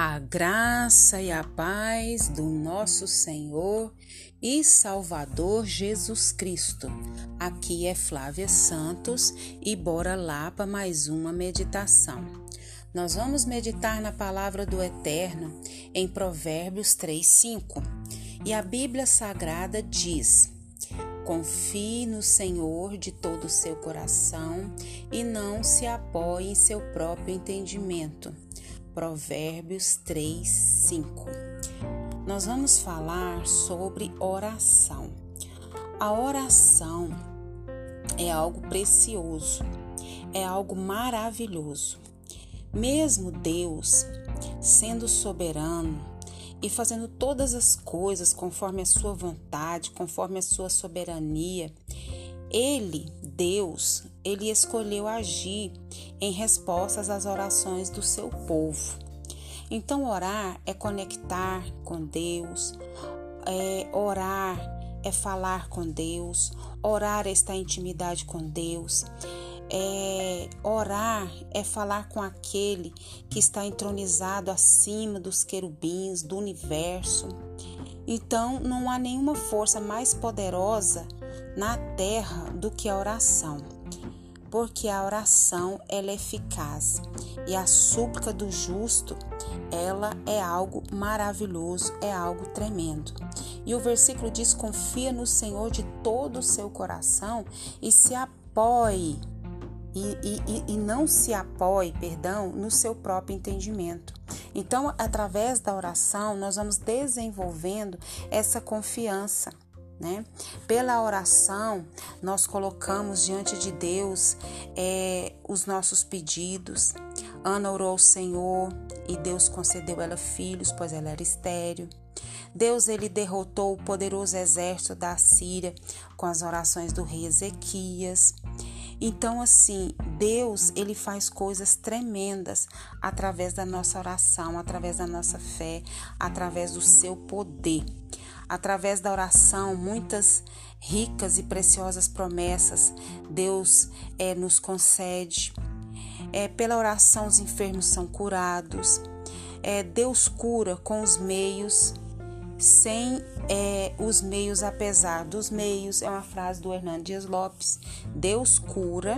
A graça e a paz do nosso Senhor e Salvador Jesus Cristo. Aqui é Flávia Santos e bora lá para mais uma meditação. Nós vamos meditar na palavra do Eterno em Provérbios 3:5. E a Bíblia Sagrada diz: Confie no Senhor de todo o seu coração e não se apoie em seu próprio entendimento Provérbios 3, 5. Nós vamos falar sobre oração. A oração é algo precioso, é algo maravilhoso. Mesmo Deus, sendo soberano e fazendo todas as coisas conforme a sua vontade, conforme a sua soberania, ele, Deus, ele escolheu agir em respostas às orações do seu povo. Então, orar é conectar com Deus, é orar é falar com Deus, orar é estar em intimidade com Deus. É, orar é falar com aquele que está entronizado acima dos querubins, do universo. Então, não há nenhuma força mais poderosa na terra do que a oração, porque a oração ela é eficaz e a súplica do justo ela é algo maravilhoso, é algo tremendo. E o versículo diz: confia no Senhor de todo o seu coração e se apoie e, e, e, não se apoie, perdão, no seu próprio entendimento. Então, através da oração, nós vamos desenvolvendo essa confiança. Né? Pela oração, nós colocamos diante de Deus é, os nossos pedidos. Ana orou ao Senhor e Deus concedeu ela filhos, pois ela era estéril. Deus ele derrotou o poderoso exército da Síria com as orações do rei Ezequias. Então assim, Deus ele faz coisas tremendas através da nossa oração, através da nossa fé, através do seu poder. Através da oração, muitas ricas e preciosas promessas Deus é, nos concede. É, pela oração, os enfermos são curados. É, Deus cura com os meios, sem é, os meios, apesar dos meios. É uma frase do Hernando Dias Lopes. Deus cura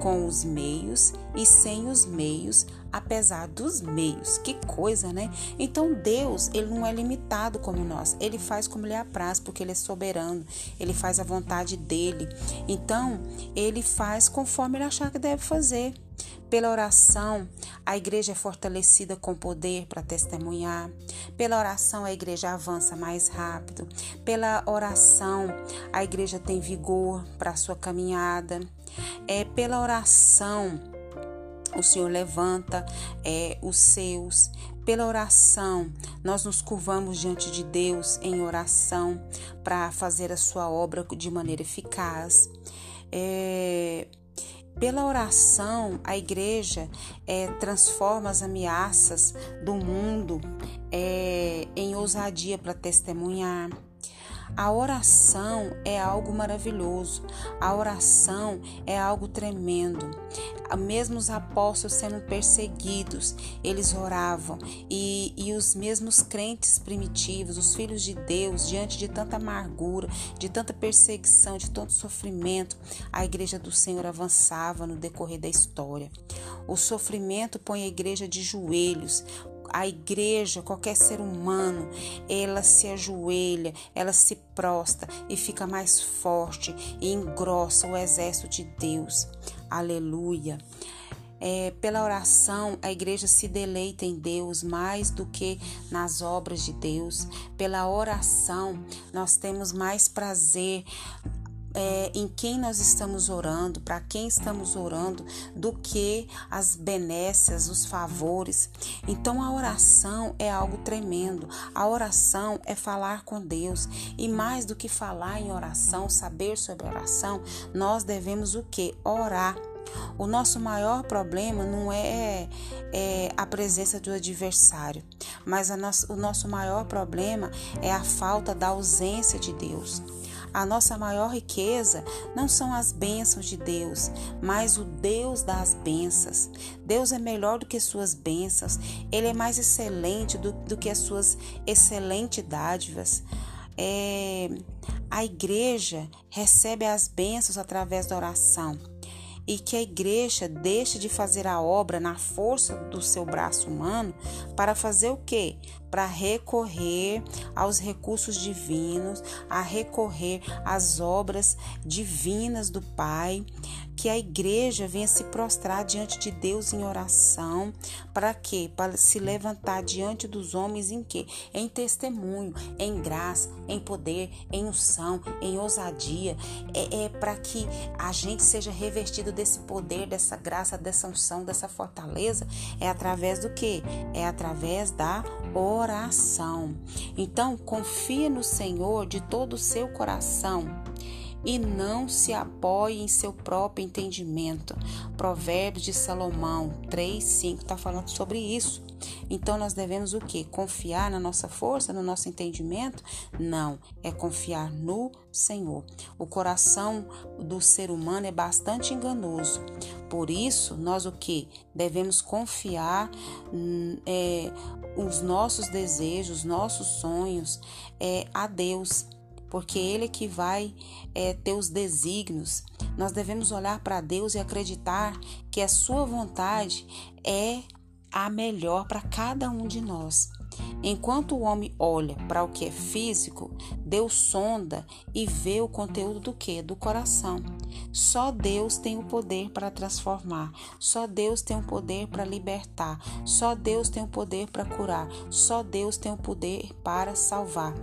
com os meios e sem os meios, apesar dos meios. Que coisa, né? Então Deus, ele não é limitado como nós. Ele faz como lhe apraz, porque ele é soberano. Ele faz a vontade dele. Então, ele faz conforme ele achar que deve fazer. Pela oração, a igreja é fortalecida com poder para testemunhar. Pela oração, a igreja avança mais rápido. Pela oração, a igreja tem vigor para a sua caminhada. É pela oração, o Senhor levanta é, os seus. Pela oração, nós nos curvamos diante de Deus em oração para fazer a sua obra de maneira eficaz. É, pela oração, a igreja é, transforma as ameaças do mundo é, em ousadia para testemunhar. A oração é algo maravilhoso, a oração é algo tremendo. Mesmo os apóstolos sendo perseguidos, eles oravam, e, e os mesmos crentes primitivos, os filhos de Deus, diante de tanta amargura, de tanta perseguição, de tanto sofrimento, a igreja do Senhor avançava no decorrer da história. O sofrimento põe a igreja de joelhos, a igreja, qualquer ser humano, ela se ajoelha, ela se prosta e fica mais forte e engrossa o exército de Deus. Aleluia. É, pela oração, a igreja se deleita em Deus mais do que nas obras de Deus. Pela oração, nós temos mais prazer é, em quem nós estamos orando, para quem estamos orando, do que as benécias, os favores. Então a oração é algo tremendo. A oração é falar com Deus. E mais do que falar em oração, saber sobre oração, nós devemos o que? Orar. O nosso maior problema não é, é a presença do adversário, mas o nosso maior problema é a falta da ausência de Deus. A nossa maior riqueza não são as bênçãos de Deus, mas o Deus das bênçãos. Deus é melhor do que suas bênçãos, Ele é mais excelente do, do que as suas excelentes dádivas. É, a igreja recebe as bênçãos através da oração e que a igreja deixe de fazer a obra na força do seu braço humano para fazer o quê? Para recorrer aos recursos divinos, a recorrer às obras divinas do Pai, que a igreja venha se prostrar diante de Deus em oração, para quê? Para se levantar diante dos homens em quê? Em testemunho, em graça, em poder, em unção, em ousadia, é, é para que a gente seja revestido desse poder, dessa graça, dessa unção, dessa fortaleza, é através do quê? É através da oração. Então, confia no Senhor de todo o seu coração e não se apoie em seu próprio entendimento. Provérbios de Salomão 3, 5 está falando sobre isso. Então nós devemos o que? Confiar na nossa força, no nosso entendimento? Não, é confiar no Senhor. O coração do ser humano é bastante enganoso. Por isso, nós o que? Devemos confiar hum, é, os nossos desejos, nossos sonhos é, a Deus porque Ele é que vai é, ter os desígnios. Nós devemos olhar para Deus e acreditar que a Sua vontade é a melhor para cada um de nós. Enquanto o homem olha para o que é físico, Deus sonda e vê o conteúdo do que? Do coração. Só Deus tem o poder para transformar. Só Deus tem o poder para libertar. Só Deus tem o poder para curar. Só Deus tem o poder para salvar.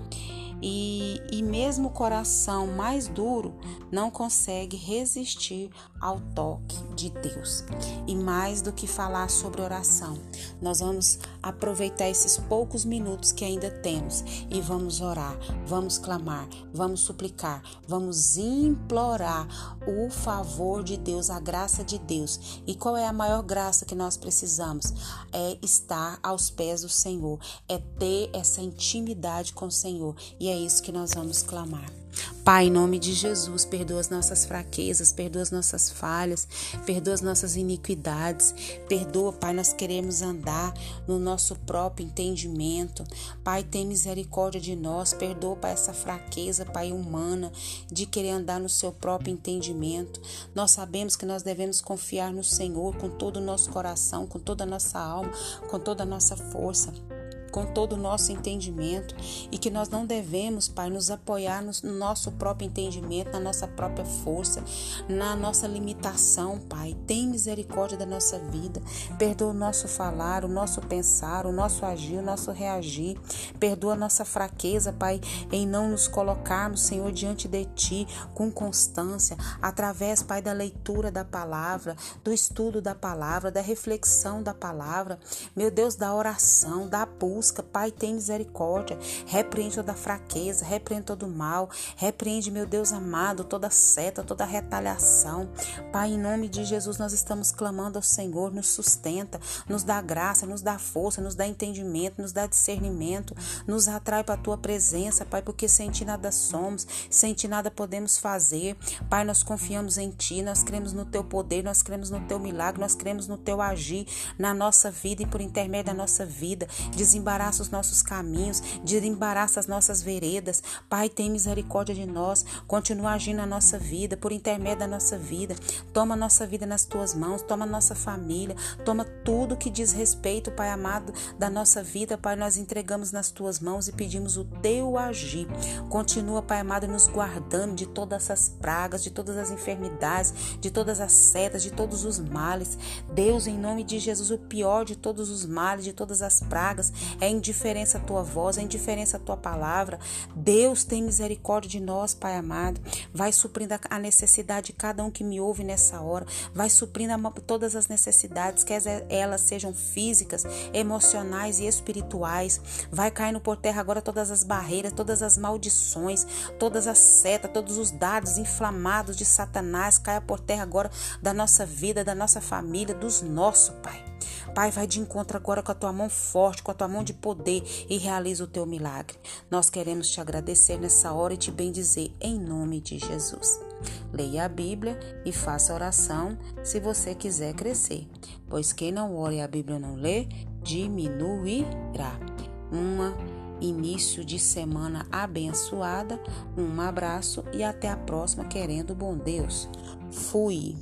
E, e mesmo o coração mais duro não consegue resistir ao toque de Deus. E mais do que falar sobre oração, nós vamos aproveitar esses poucos minutos que ainda temos e vamos orar, vamos clamar, vamos suplicar, vamos implorar o favor de Deus, a graça de Deus. E qual é a maior graça que nós precisamos? É estar aos pés do Senhor, é ter essa intimidade com o Senhor. E é isso que nós vamos clamar. Pai, em nome de Jesus, perdoa as nossas fraquezas, perdoa as nossas falhas, perdoa as nossas iniquidades. Perdoa, Pai, nós queremos andar no nosso próprio entendimento. Pai, tem misericórdia de nós. Perdoa, Pai, essa fraqueza, Pai, humana, de querer andar no seu próprio entendimento. Nós sabemos que nós devemos confiar no Senhor com todo o nosso coração, com toda a nossa alma, com toda a nossa força com todo o nosso entendimento e que nós não devemos, Pai, nos apoiar no nosso próprio entendimento, na nossa própria força, na nossa limitação, Pai. Tem misericórdia da nossa vida. Perdoa o nosso falar, o nosso pensar, o nosso agir, o nosso reagir. Perdoa a nossa fraqueza, Pai, em não nos colocarmos, Senhor, diante de Ti com constância, através, Pai, da leitura da palavra, do estudo da palavra, da reflexão da palavra, meu Deus, da oração, da busca busca. Pai, tem misericórdia. Repreende toda fraqueza, repreende todo mal. Repreende, meu Deus amado, toda seta, toda retaliação. Pai, em nome de Jesus, nós estamos clamando ao Senhor, nos sustenta, nos dá graça, nos dá força, nos dá entendimento, nos dá discernimento, nos atrai para a tua presença, Pai, porque sem ti nada somos, sem ti nada podemos fazer. Pai, nós confiamos em ti, nós cremos no teu poder, nós cremos no teu milagre, nós cremos no teu agir na nossa vida e por intermédio da nossa vida. Desembarque desembaraça os nossos caminhos, desembaraça as nossas veredas. Pai, tem misericórdia de nós, continua agindo na nossa vida, por intermédio da nossa vida. Toma nossa vida nas tuas mãos, toma nossa família, toma tudo que diz respeito, Pai amado, da nossa vida, Pai, nós entregamos nas tuas mãos e pedimos o teu agir. Continua, Pai amado, nos guardando de todas essas pragas, de todas as enfermidades, de todas as setas, de todos os males. Deus, em nome de Jesus, o pior de todos os males, de todas as pragas, é indiferença a tua voz, é indiferença a tua palavra. Deus tem misericórdia de nós, Pai amado. Vai suprindo a necessidade de cada um que me ouve nessa hora. Vai suprindo todas as necessidades, quer elas sejam físicas, emocionais e espirituais. Vai caindo por terra agora todas as barreiras, todas as maldições, todas as setas, todos os dados inflamados de Satanás. Caia por terra agora da nossa vida, da nossa família, dos nossos, Pai. Pai, vai de encontro agora com a tua mão forte, com a tua mão de poder e realiza o teu milagre. Nós queremos te agradecer nessa hora e te bendizer em nome de Jesus. Leia a Bíblia e faça oração se você quiser crescer, pois quem não ora e a Bíblia não lê, diminuirá. Uma início de semana abençoada, um abraço e até a próxima, querendo bom Deus. Fui.